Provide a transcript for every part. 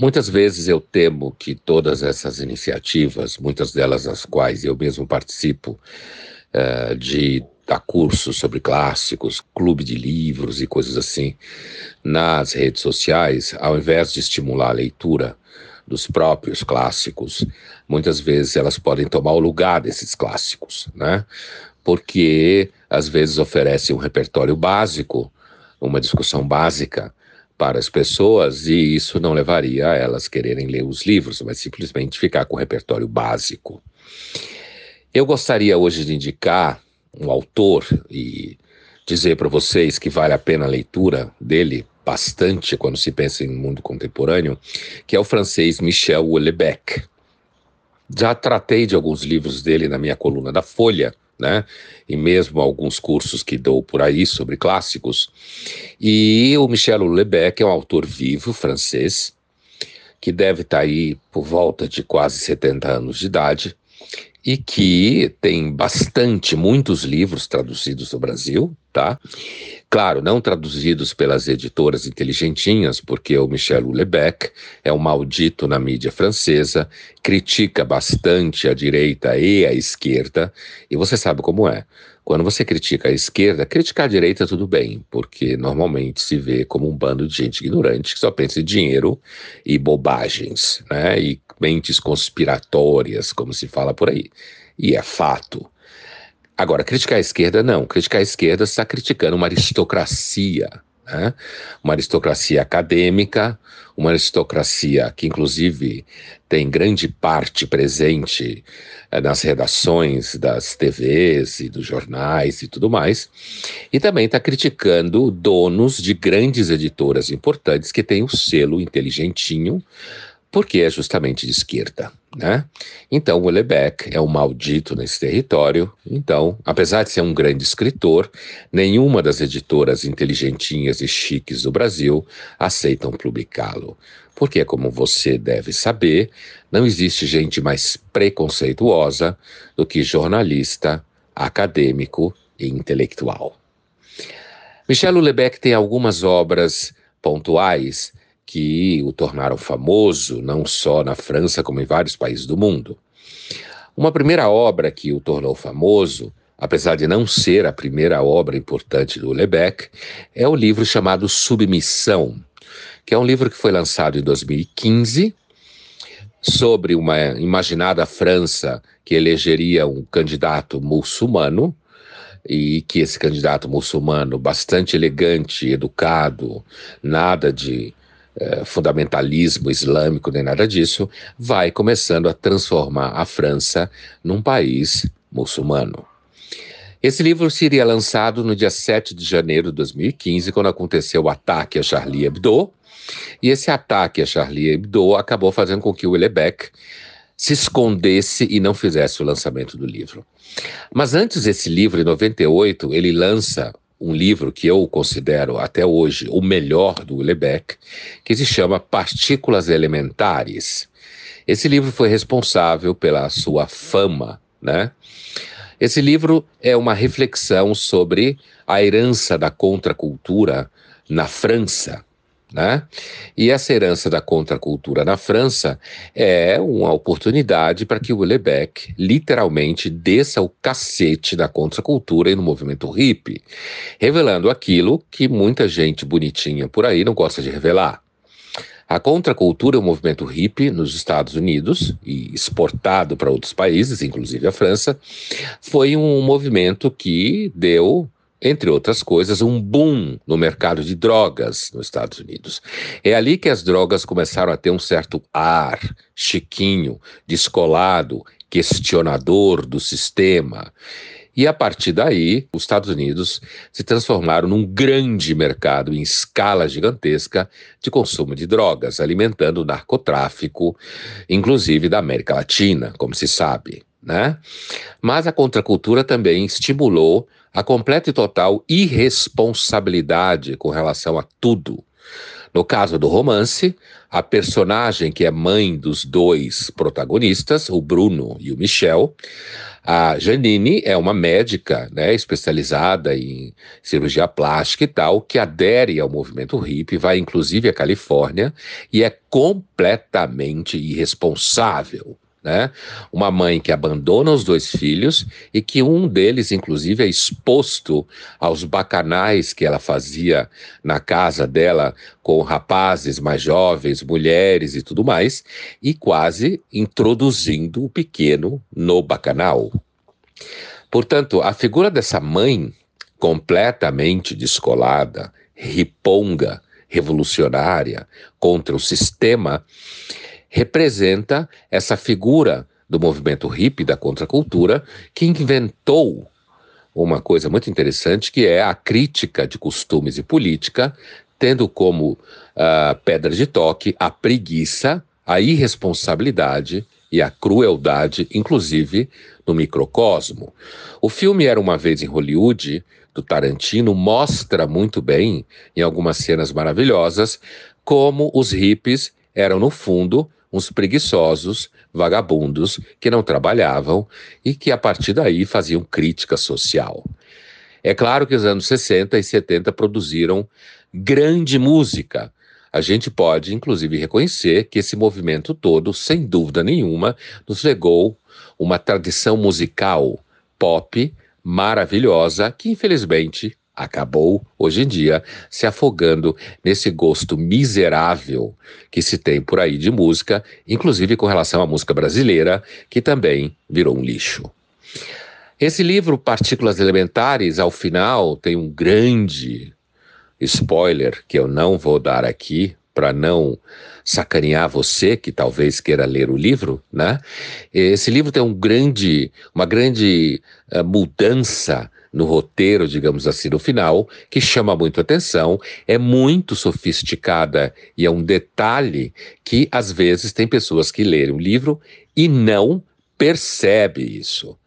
Muitas vezes eu temo que todas essas iniciativas, muitas delas as quais eu mesmo participo, uh, de dar cursos sobre clássicos, clube de livros e coisas assim, nas redes sociais, ao invés de estimular a leitura dos próprios clássicos, muitas vezes elas podem tomar o lugar desses clássicos, né? Porque às vezes oferecem um repertório básico, uma discussão básica para as pessoas e isso não levaria a elas quererem ler os livros, mas simplesmente ficar com o repertório básico. Eu gostaria hoje de indicar um autor e dizer para vocês que vale a pena a leitura dele bastante quando se pensa em mundo contemporâneo, que é o francês Michel Houellebecq. Já tratei de alguns livros dele na minha coluna da Folha, né? E mesmo alguns cursos que dou por aí sobre clássicos. E o Michel Houellebecq é um autor vivo francês que deve estar tá aí por volta de quase 70 anos de idade e que tem bastante, muitos livros traduzidos no Brasil, tá? Claro, não traduzidos pelas editoras inteligentinhas, porque o Michel Houellebecq é um maldito na mídia francesa, critica bastante a direita e a esquerda, e você sabe como é. Quando você critica a esquerda, criticar a direita tudo bem, porque normalmente se vê como um bando de gente ignorante que só pensa em dinheiro e bobagens, né? E mentes conspiratórias, como se fala por aí. E é fato. Agora, criticar a esquerda, não. Criticar a esquerda está criticando uma aristocracia, né? uma aristocracia acadêmica, uma aristocracia que, inclusive, tem grande parte presente eh, nas redações das TVs e dos jornais e tudo mais, e também está criticando donos de grandes editoras importantes que têm o selo inteligentinho porque é justamente de esquerda, né? Então, o Lebec é um maldito nesse território. Então, apesar de ser um grande escritor, nenhuma das editoras inteligentinhas e chiques do Brasil aceitam publicá-lo. Porque, como você deve saber, não existe gente mais preconceituosa do que jornalista, acadêmico e intelectual. Michel Lebec tem algumas obras pontuais que o tornaram famoso, não só na França, como em vários países do mundo. Uma primeira obra que o tornou famoso, apesar de não ser a primeira obra importante do Lebec, é o livro chamado Submissão, que é um livro que foi lançado em 2015 sobre uma imaginada França que elegeria um candidato muçulmano e que esse candidato muçulmano, bastante elegante, educado, nada de é, fundamentalismo islâmico nem nada disso, vai começando a transformar a França num país muçulmano. Esse livro seria lançado no dia 7 de janeiro de 2015, quando aconteceu o ataque a Charlie Hebdo. E esse ataque a Charlie Hebdo acabou fazendo com que o Houellebecq se escondesse e não fizesse o lançamento do livro. Mas antes desse livro, em 98, ele lança um livro que eu considero até hoje o melhor do Lebec, que se chama Partículas Elementares. Esse livro foi responsável pela sua fama, né? Esse livro é uma reflexão sobre a herança da contracultura na França, né? E essa herança da contracultura na França é uma oportunidade para que o Lebec literalmente desça o cacete da contracultura e no movimento hippie, revelando aquilo que muita gente bonitinha por aí não gosta de revelar. A contracultura, o movimento hippie nos Estados Unidos e exportado para outros países, inclusive a França, foi um movimento que deu entre outras coisas, um boom no mercado de drogas nos Estados Unidos. É ali que as drogas começaram a ter um certo ar chiquinho, descolado, questionador do sistema. E a partir daí, os Estados Unidos se transformaram num grande mercado em escala gigantesca de consumo de drogas, alimentando o narcotráfico, inclusive da América Latina, como se sabe. Né? Mas a contracultura também estimulou a completa e total irresponsabilidade com relação a tudo. No caso do romance, a personagem que é mãe dos dois protagonistas, o Bruno e o Michel, a Janine é uma médica, né, especializada em cirurgia plástica e tal, que adere ao movimento hippie, vai inclusive à Califórnia e é completamente irresponsável né? Uma mãe que abandona os dois filhos e que um deles, inclusive, é exposto aos bacanais que ela fazia na casa dela com rapazes mais jovens, mulheres e tudo mais, e quase introduzindo o pequeno no bacanal. Portanto, a figura dessa mãe completamente descolada, riponga, revolucionária contra o sistema, representa essa figura do movimento hippie, da contracultura, que inventou uma coisa muito interessante, que é a crítica de costumes e política, tendo como uh, pedra de toque a preguiça, a irresponsabilidade e a crueldade, inclusive no microcosmo. O filme Era uma Vez em Hollywood, do Tarantino, mostra muito bem, em algumas cenas maravilhosas, como os hippies eram, no fundo, uns preguiçosos, vagabundos, que não trabalhavam e que a partir daí faziam crítica social. É claro que os anos 60 e 70 produziram grande música. A gente pode, inclusive, reconhecer que esse movimento todo, sem dúvida nenhuma, nos legou uma tradição musical pop maravilhosa que, infelizmente, acabou, hoje em dia, se afogando nesse gosto miserável que se tem por aí de música, inclusive com relação à música brasileira, que também virou um lixo. Esse livro, Partículas Elementares, ao final tem um grande spoiler que eu não vou dar aqui para não sacanear você que talvez queira ler o livro, né? Esse livro tem um grande, uma grande uh, mudança no roteiro, digamos assim, no final, que chama muito atenção, é muito sofisticada e é um detalhe que às vezes tem pessoas que lerem o livro e não percebe isso.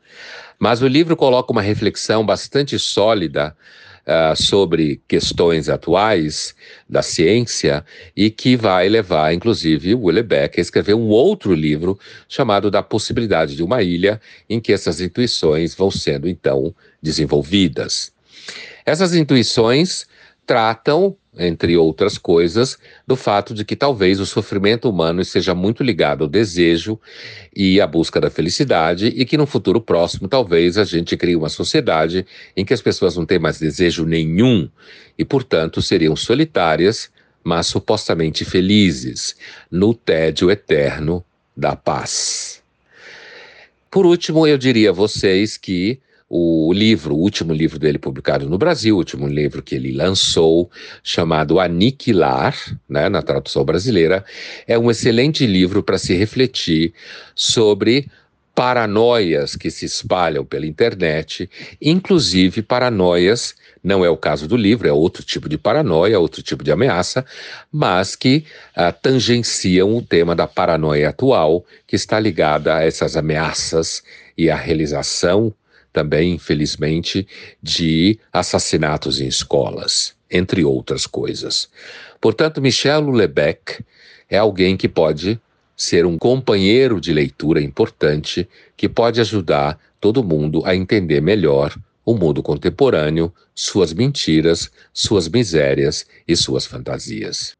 Mas o livro coloca uma reflexão bastante sólida uh, sobre questões atuais da ciência e que vai levar, inclusive, o Beck a escrever um outro livro chamado Da Possibilidade de uma Ilha, em que essas intuições vão sendo, então, desenvolvidas. Essas intuições tratam entre outras coisas, do fato de que talvez o sofrimento humano esteja muito ligado ao desejo e à busca da felicidade, e que no futuro próximo talvez a gente crie uma sociedade em que as pessoas não têm mais desejo nenhum e, portanto, seriam solitárias, mas supostamente felizes, no tédio eterno da paz. Por último, eu diria a vocês que o livro, o último livro dele publicado no Brasil, o último livro que ele lançou, chamado Aniquilar, né, na tradução brasileira, é um excelente livro para se refletir sobre paranoias que se espalham pela internet, inclusive paranoias, não é o caso do livro, é outro tipo de paranoia, outro tipo de ameaça, mas que uh, tangenciam o tema da paranoia atual, que está ligada a essas ameaças e à realização também, infelizmente, de assassinatos em escolas, entre outras coisas. Portanto, Michel Houellebecq é alguém que pode ser um companheiro de leitura importante que pode ajudar todo mundo a entender melhor o mundo contemporâneo, suas mentiras, suas misérias e suas fantasias.